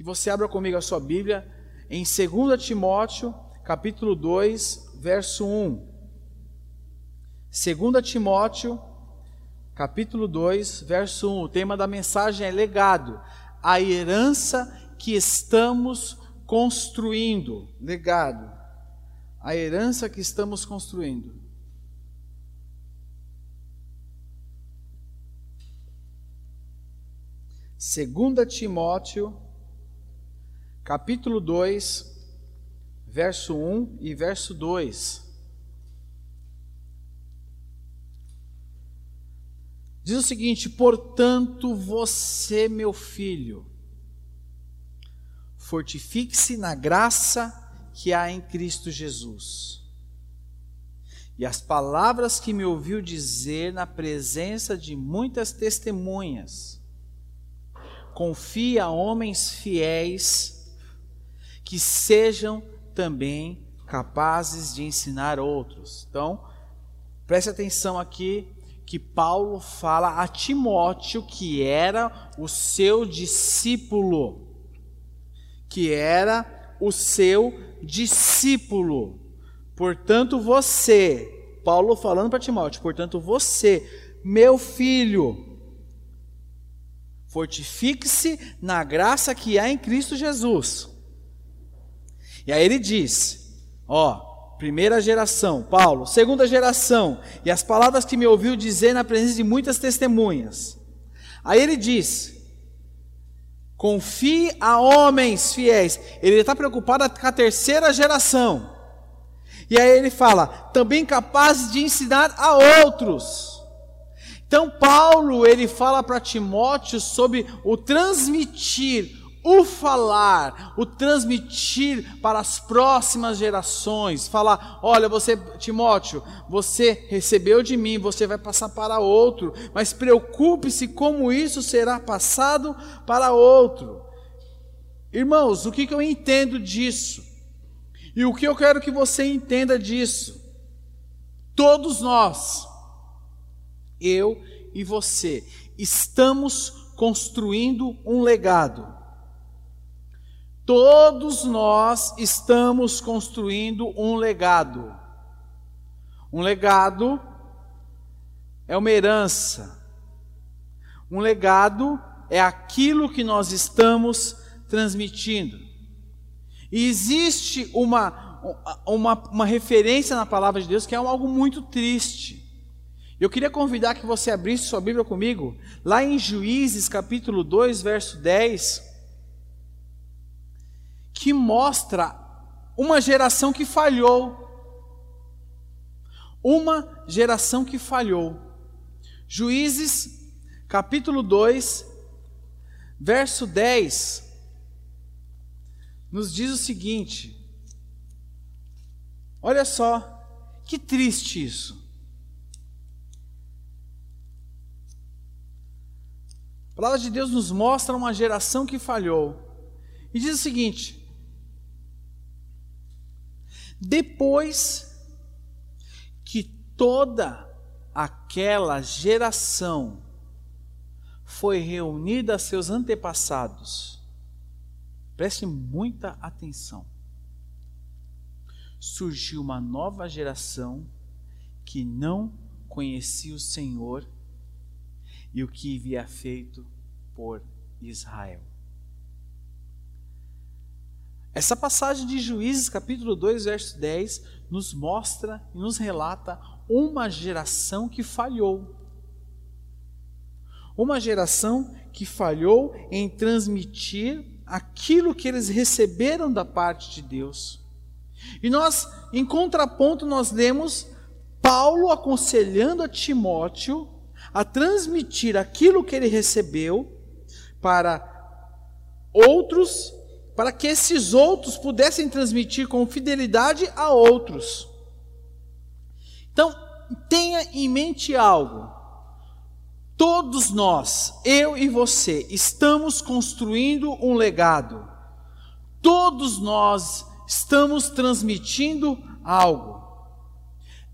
Que você abra comigo a sua Bíblia em 2 Timóteo, capítulo 2, verso 1. 2 Timóteo, capítulo 2, verso 1. O tema da mensagem é legado, a herança que estamos construindo. Legado, a herança que estamos construindo. Segunda Timóteo capítulo 2, verso 1 e verso 2. Diz o seguinte: Portanto, você, meu filho, fortifique-se na graça que há em Cristo Jesus. E as palavras que me ouviu dizer na presença de muitas testemunhas, confie a homens fiéis que sejam também capazes de ensinar outros. Então, preste atenção aqui que Paulo fala a Timóteo, que era o seu discípulo, que era o seu discípulo. Portanto, você, Paulo falando para Timóteo, portanto, você, meu filho, fortifique-se na graça que há em Cristo Jesus. E aí ele diz: ó, primeira geração, Paulo, segunda geração, e as palavras que me ouviu dizer na presença de muitas testemunhas. Aí ele diz: confie a homens fiéis. Ele está preocupado com a terceira geração. E aí ele fala: também capazes de ensinar a outros. Então Paulo ele fala para Timóteo sobre o transmitir o falar, o transmitir para as próximas gerações, falar: olha, você, Timóteo, você recebeu de mim, você vai passar para outro, mas preocupe-se como isso será passado para outro. Irmãos, o que, eu entendo disso? E o que eu quero que você entenda disso? Todos nós, eu e você, estamos construindo um legado Todos nós estamos construindo um legado. Um legado é uma herança. Um legado é aquilo que nós estamos transmitindo. E existe uma, uma, uma referência na palavra de Deus que é algo muito triste. Eu queria convidar que você abrisse sua Bíblia comigo, lá em Juízes capítulo 2, verso 10 que mostra uma geração que falhou. Uma geração que falhou. Juízes, capítulo 2, verso 10, nos diz o seguinte: olha só, que triste isso. A palavra de Deus nos mostra uma geração que falhou. E diz o seguinte: depois que toda aquela geração foi reunida a seus antepassados, preste muita atenção. Surgiu uma nova geração que não conhecia o Senhor e o que havia feito por Israel. Essa passagem de Juízes, capítulo 2, verso 10, nos mostra e nos relata uma geração que falhou. Uma geração que falhou em transmitir aquilo que eles receberam da parte de Deus. E nós, em contraponto, nós lemos Paulo aconselhando a Timóteo a transmitir aquilo que ele recebeu para outros, para que esses outros pudessem transmitir com fidelidade a outros. Então, tenha em mente algo. Todos nós, eu e você, estamos construindo um legado. Todos nós estamos transmitindo algo.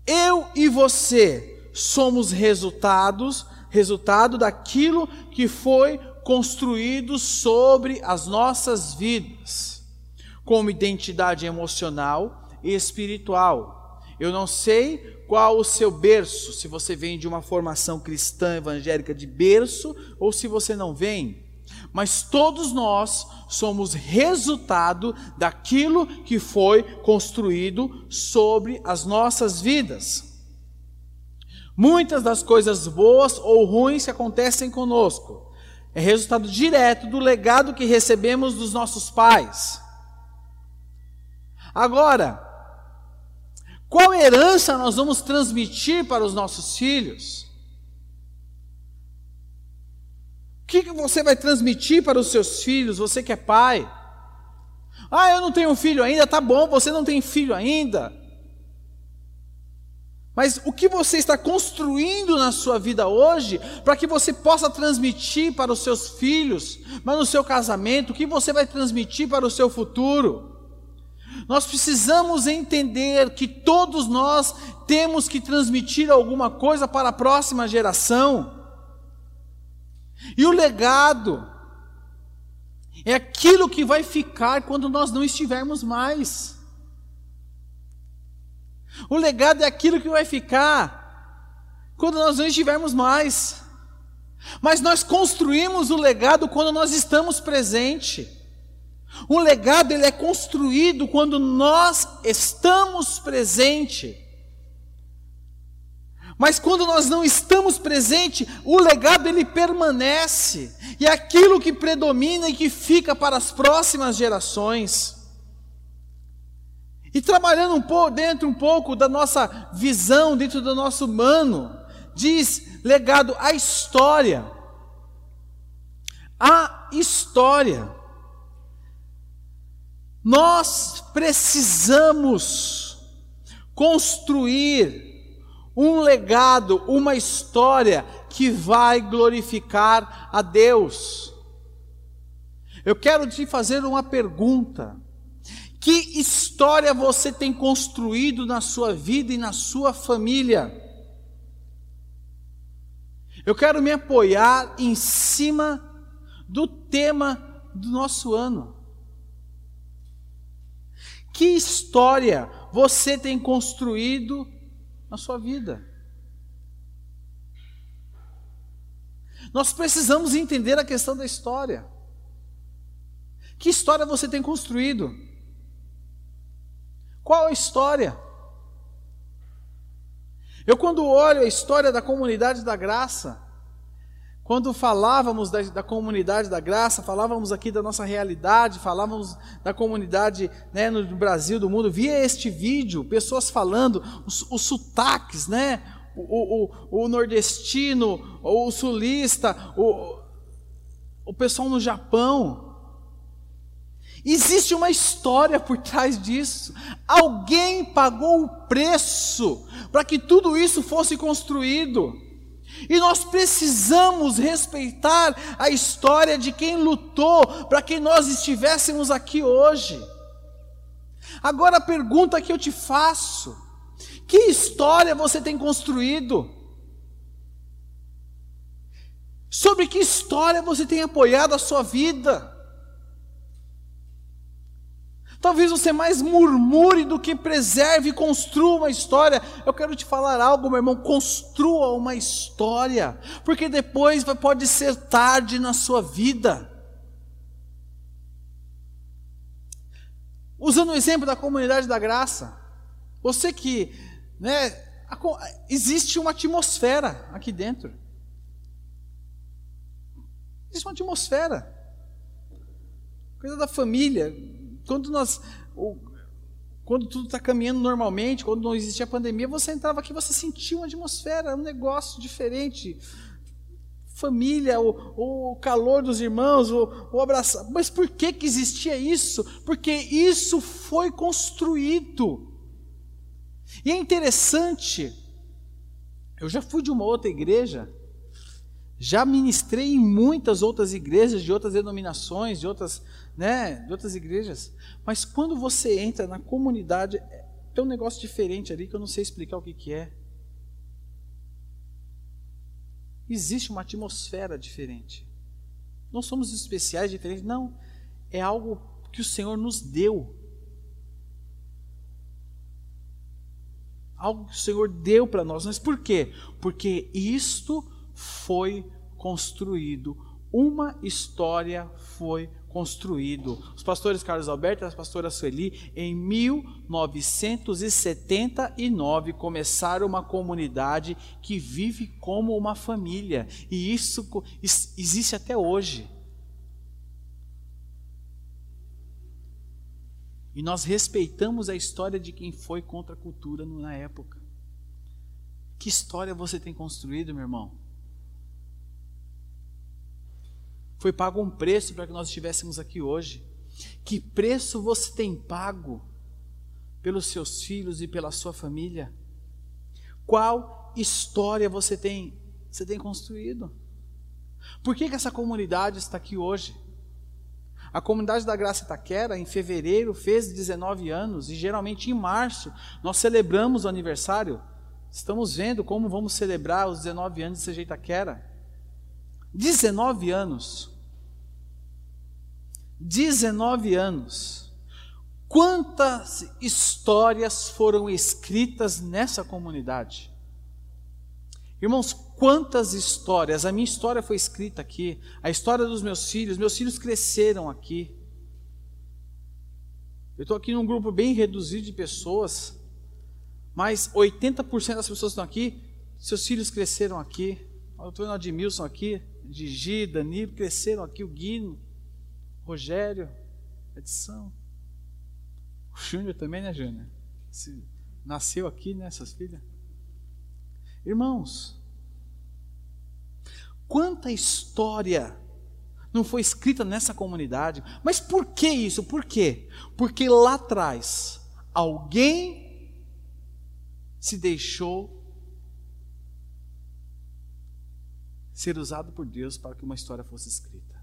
Eu e você somos resultados, resultado daquilo que foi construído sobre as nossas vidas, como identidade emocional e espiritual. Eu não sei qual o seu berço, se você vem de uma formação cristã evangélica de berço ou se você não vem. Mas todos nós somos resultado daquilo que foi construído sobre as nossas vidas. Muitas das coisas boas ou ruins que acontecem conosco é resultado direto do legado que recebemos dos nossos pais. Agora, qual herança nós vamos transmitir para os nossos filhos? O que, você vai transmitir para os seus filhos, você que é pai? Ah, eu não tenho filho ainda, tá bom, você não tem filho ainda. Mas o que você está construindo na sua vida hoje, para que você possa transmitir para os seus filhos, mas no seu casamento, o que você vai transmitir para o seu futuro? Nós precisamos entender que todos nós temos que transmitir alguma coisa para a próxima geração. E o legado é aquilo que vai ficar quando nós não estivermos mais. O legado é aquilo que vai ficar quando nós não estivermos mais. Mas nós construímos o legado quando nós estamos presentes. Um legado ele é construído quando nós estamos presentes. Mas quando nós não estamos presentes, o legado ele permanece. E é aquilo que predomina e que fica para as próximas gerações. E trabalhando um pouco dentro um pouco da nossa visão, dentro do nosso humano, diz legado a história. A história. Nós precisamos construir um legado, uma história que vai glorificar a Deus. Eu quero te fazer uma pergunta. Que história você tem construído na sua vida e na sua família? Eu quero me apoiar em cima do tema do nosso ano. Que história você tem construído na sua vida? Nós precisamos entender a questão da história. Que história você tem construído? Qual a história? Eu, quando olho a história da comunidade da graça, quando falávamos da, da, comunidade da graça, falávamos aqui da nossa realidade, falávamos da comunidade né, no Brasil, do mundo, via este vídeo, pessoas falando, os, os sotaques, né? O, o, o, nordestino, o sulista, o, o pessoal no Japão, Existe uma história por trás disso. Alguém pagou o preço para que tudo isso fosse construído. E nós precisamos respeitar a história de quem lutou para que nós estivéssemos aqui hoje. Agora a pergunta que eu te faço: que história você tem construído? Sobre que história você tem apoiado a sua vida? Talvez você mais murmure do que preserve e construa uma história. Eu quero te falar algo, meu irmão. Construa uma história, porque depois pode ser tarde na sua vida. Usando o exemplo da comunidade da graça, você que, né, existe uma atmosfera aqui dentro. Existe uma atmosfera. Coisa da família, quando nós. Quando tudo está caminhando normalmente, quando não existia pandemia, você entrava aqui, você sentia uma atmosfera, um negócio diferente. família, o, o calor dos irmãos, o, o abraçar. Mas por que, que existia isso? Porque isso foi construído. E é interessante, eu já fui de uma outra igreja, já ministrei em muitas outras igrejas, de outras denominações, de outras, né, de outras igrejas, mas quando você entra na comunidade, tem um negócio diferente ali que eu não sei explicar o que, que é. Existe uma atmosfera diferente. Não somos especiais, diferentes, não. É algo que o Senhor nos deu. Algo que o Senhor deu para nós. Mas por quê? Porque isto foi construído. Uma história foi construído. Os pastores Carlos Alberto e a pastora Sueli, em 1979, começaram uma comunidade que vive como uma família. E isso existe até hoje. E nós respeitamos a história de quem foi contra a cultura na época. Que história você tem construído, meu irmão? Foi pago um preço para que nós estivéssemos aqui hoje. Que preço você tem pago pelos seus filhos e pela sua família? Qual história você tem, você tem construído? Por que, que essa comunidade está aqui hoje? A comunidade da Graça Itaquera, em fevereiro, fez 19 anos, e geralmente em março nós celebramos o aniversário. Estamos vendo como vamos celebrar os 19 anos de CG Itaquera. 19 anos. 19 anos. Quantas histórias foram escritas nessa comunidade? Irmãos, quantas histórias? A minha história foi escrita aqui, a história dos meus filhos, meus filhos cresceram aqui. Eu estou aqui num grupo bem reduzido de pessoas, mas 80% das pessoas que estão aqui, seus filhos cresceram aqui. Eu estou vendo o Admilson aqui, Gigi, Danilo, cresceram aqui, o Guino, Rogério, Edição. O Júnior também, né, Júnior? Nasceu aqui, né, filhas? Irmãos, quanta história não foi escrita nessa comunidade. Mas por que isso? Por quê? Porque lá atrás alguém se deixou ser usado por Deus para que uma história fosse escrita.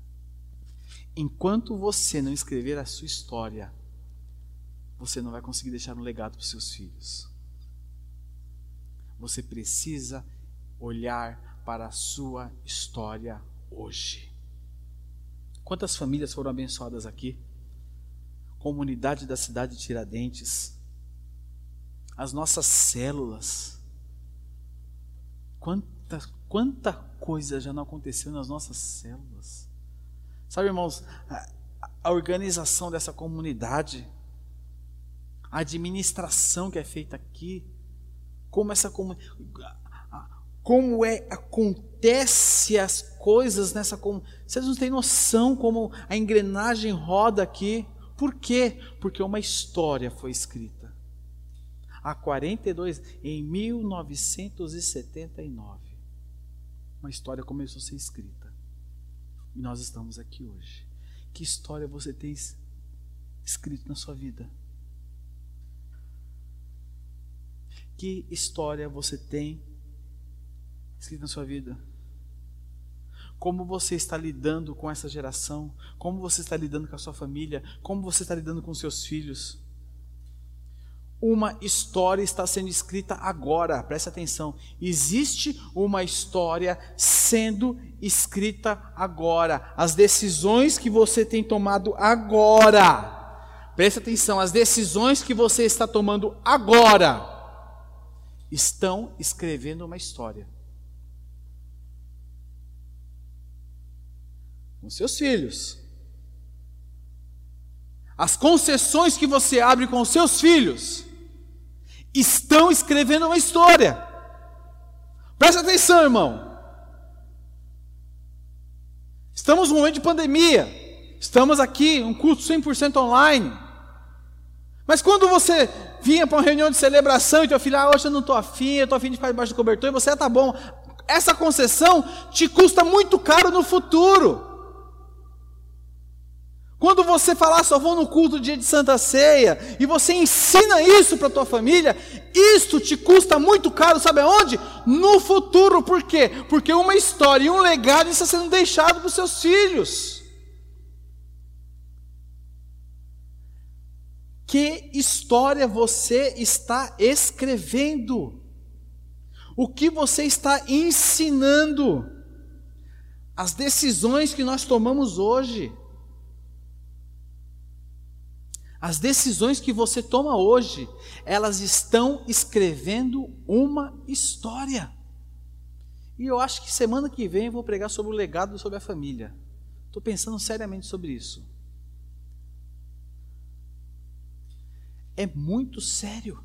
Enquanto você não escrever a sua história, você não vai conseguir deixar um legado para seus filhos. Você precisa olhar para a sua história hoje. Quantas famílias foram abençoadas aqui? Comunidade da cidade de Tiradentes, as nossas células. Quanta, quanta coisa já não aconteceu nas nossas células. Sabe, irmãos, a, organização dessa comunidade, a administração que é feita aqui, como essa como é acontece as coisas nessa comunidade. Vocês não têm noção como a engrenagem roda aqui. Por quê? Porque uma história foi escrita. Há 42, em 1979 uma história começou a ser escrita. E nós estamos aqui hoje. Que história você tem escrito na sua vida? Que história você tem escrito na sua vida? Como você está lidando com essa geração? Como você está lidando com a sua família? Como você está lidando com seus filhos? Uma história está sendo escrita agora, preste atenção. Existe uma história sendo escrita agora. As decisões que você tem tomado agora, preste atenção, as decisões que você está tomando agora estão escrevendo uma história. Com seus filhos. As concessões que você abre com seus filhos estão escrevendo uma história. Presta atenção, irmão. Estamos num momento de pandemia. Estamos aqui, um culto 100% online. Mas quando você vinha para uma reunião de celebração e teu filho, ah, hoje eu não estou afim, eu estou afim de ficar debaixo do cobertor, e você, ah, tá bom. essa concessão te custa muito caro no futuro. Quando você falar só vou no culto dia de Santa Ceia e você ensina isso para tua família, isto te custa muito caro, sabe aonde? No futuro, por quê? Porque uma história e um legado está sendo deixado para os seus filhos. Que história você está escrevendo? O que você está ensinando? As decisões que nós tomamos hoje As decisões que você toma hoje, elas estão escrevendo uma história. E eu acho que semana que vem eu vou pregar sobre o legado sobre a família. Estou pensando seriamente sobre isso. É muito sério.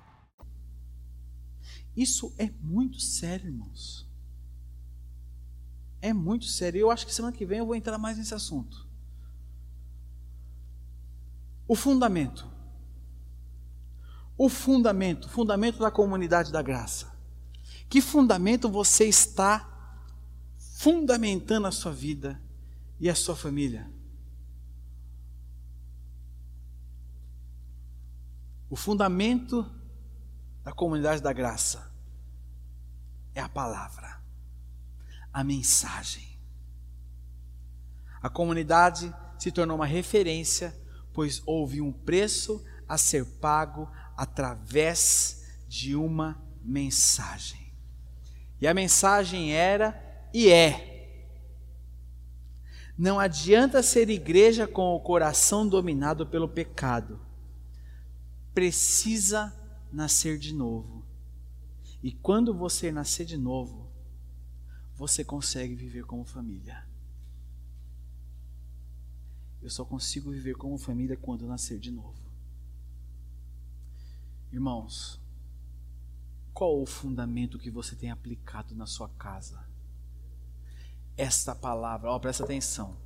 Isso é muito sério, irmãos. É muito sério. Eu acho que semana que vem eu vou entrar mais nesse assunto. O fundamento. O fundamento, fundamento da comunidade da graça. Que fundamento você está fundamentando a sua vida e a sua família? O fundamento da comunidade da graça é a palavra, a mensagem. A comunidade se tornou uma referência, pois houve um preço a ser pago através de uma mensagem. E a mensagem era e é: não adianta ser igreja com o coração dominado pelo pecado. Precisa nascer de novo. E quando você nascer de novo, você consegue viver como família. Eu só consigo viver como família quando nascer de novo. Irmãos, qual o fundamento que você tem aplicado na sua casa? Esta palavra, ó, presta atenção.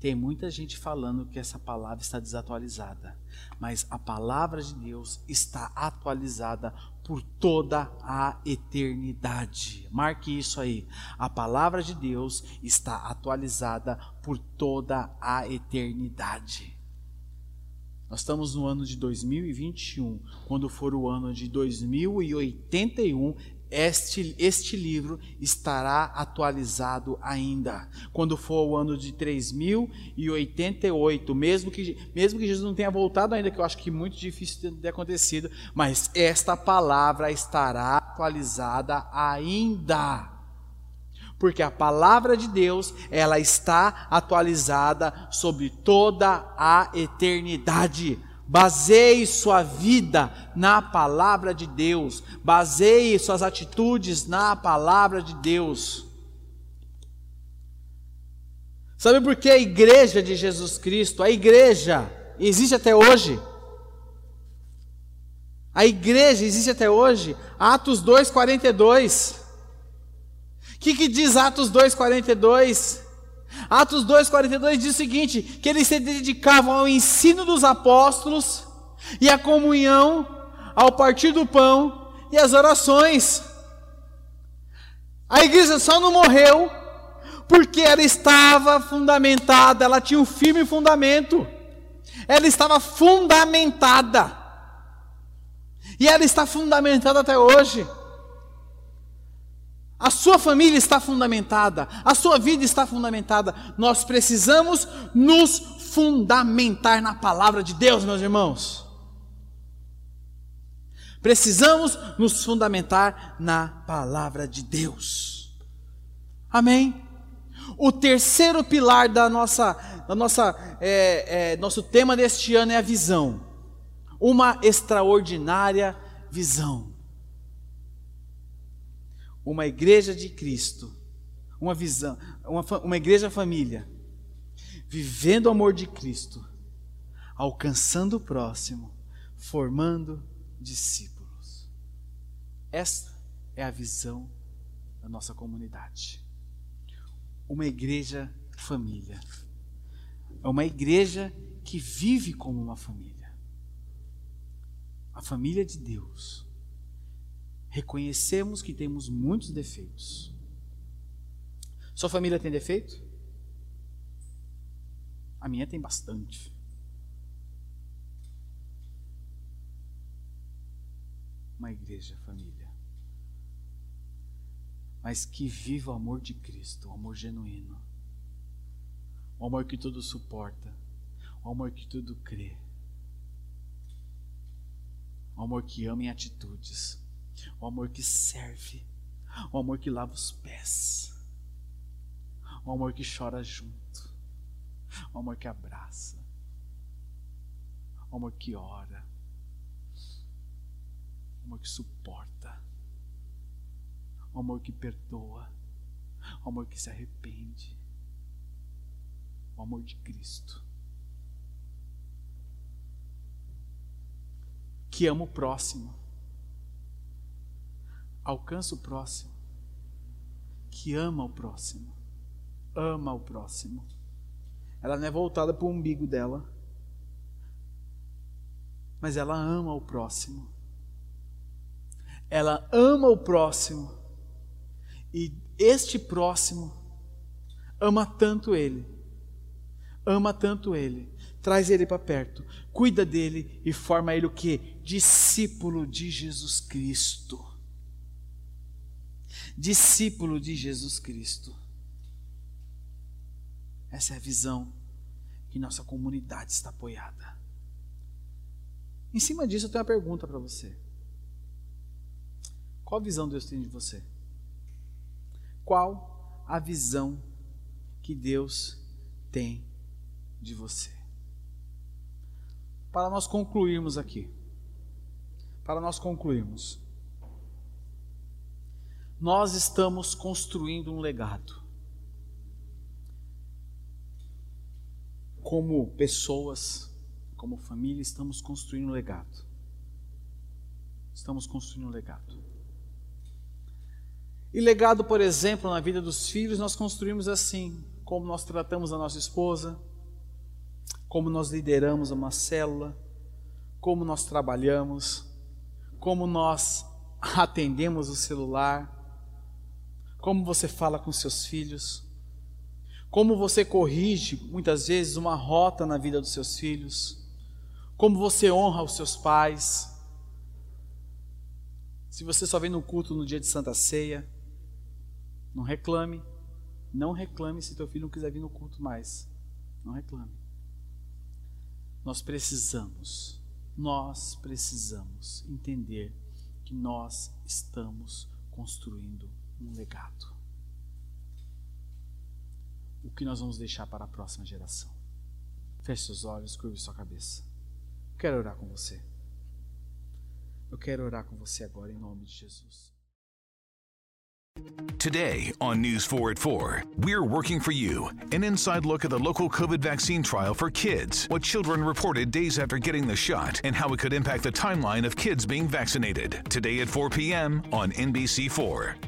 Tem muita gente falando que essa palavra está desatualizada, mas a palavra de Deus está atualizada por toda a eternidade. Marque isso aí. A palavra de Deus está atualizada por toda a eternidade. Nós estamos no ano de 2021. Quando for o ano de 2081, este, este livro estará atualizado ainda. Quando for o ano de 3088, mesmo que, mesmo que Jesus não tenha voltado ainda, que eu acho que é muito difícil de ter acontecido, mas esta palavra estará atualizada ainda. Porque a palavra de Deus, ela está atualizada sobre toda a eternidade. Baseie sua vida na palavra de Deus. Baseie suas atitudes na palavra de Deus. Sabe por que a igreja de Jesus Cristo, a igreja, existe até hoje? A igreja existe até hoje? Atos 2,42. O que, que diz Atos 2,42? Atos 2,42 diz o seguinte: que eles se dedicavam ao ensino dos apóstolos e à comunhão, ao partir do pão e às orações. A igreja só não morreu porque ela estava fundamentada, ela tinha um firme fundamento, ela estava fundamentada, e ela está fundamentada até hoje. A sua família está fundamentada, a sua vida está fundamentada. Nós precisamos nos fundamentar na palavra de Deus, meus irmãos. Precisamos nos fundamentar na palavra de Deus. Amém? O terceiro pilar da nossa, da nossa, é, é, nosso tema deste ano é a visão. Uma extraordinária visão uma igreja de Cristo, uma visão, uma, uma igreja família, vivendo o amor de Cristo, alcançando o próximo, formando discípulos. Esta é a visão da nossa comunidade. Uma igreja família. É uma igreja que vive como uma família. A família de Deus. Reconhecemos que temos muitos defeitos. Sua família tem defeito? A minha tem bastante. Uma igreja família. Mas que viva o amor de Cristo, o amor genuíno. O amor que tudo suporta, o amor que tudo crê. O amor que ama em atitudes, o amor que serve, o amor que lava os pés, o amor que chora junto, o amor que abraça, o amor que ora, o amor que suporta, o amor que perdoa, o amor que se arrepende, o amor de Cristo. Que ama o próximo, alcança o próximo, que ama o próximo, ama o próximo. Ela não é voltada para o umbigo dela, mas ela ama o próximo. Ela ama o próximo, e este próximo ama tanto ele ama tanto ele, traz ele para perto, cuida dele e forma ele o que? Discípulo de Jesus Cristo. Discípulo de Jesus Cristo. Essa é a visão que nossa comunidade está apoiada. Em cima disso, eu tenho uma pergunta para você. Qual visão Deus tem de você? Qual a visão que Deus tem de você. Para nós concluirmos aqui, para nós concluirmos, nós estamos construindo um legado. Como pessoas, como família, estamos construindo um legado. Estamos construindo um legado. E legado, por exemplo, na vida dos filhos, nós construímos assim: como nós tratamos a nossa esposa, como nós lideramos uma célula, como nós trabalhamos, como nós atendemos o celular, como você fala com seus filhos, como você corrige muitas vezes uma rota na vida dos seus filhos, como você honra os seus pais. Se você só vem no culto no dia de Santa Ceia, não reclame, não reclame se teu filho não quiser vir no culto mais. Não reclame. Nós precisamos, nós precisamos entender que nós estamos construindo um legado. O que nós vamos deixar para a próxima geração? Feche seus olhos, curve sua cabeça. quero orar com você. Eu quero orar com você agora em nome de Jesus. Today on News 4 at 4, we're working for you. An inside look at the local COVID vaccine trial for kids, what children reported days after getting the shot, and how it could impact the timeline of kids being vaccinated. Today at 4 p.m. on NBC4.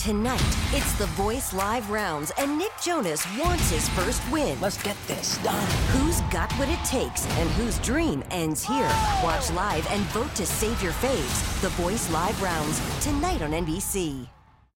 Tonight, it's the Voice Live rounds, and Nick Jonas wants his first win. Let's get this done. Who's got what it takes and whose dream ends here? Watch live and vote to save your faves. The Voice Live rounds, tonight on NBC.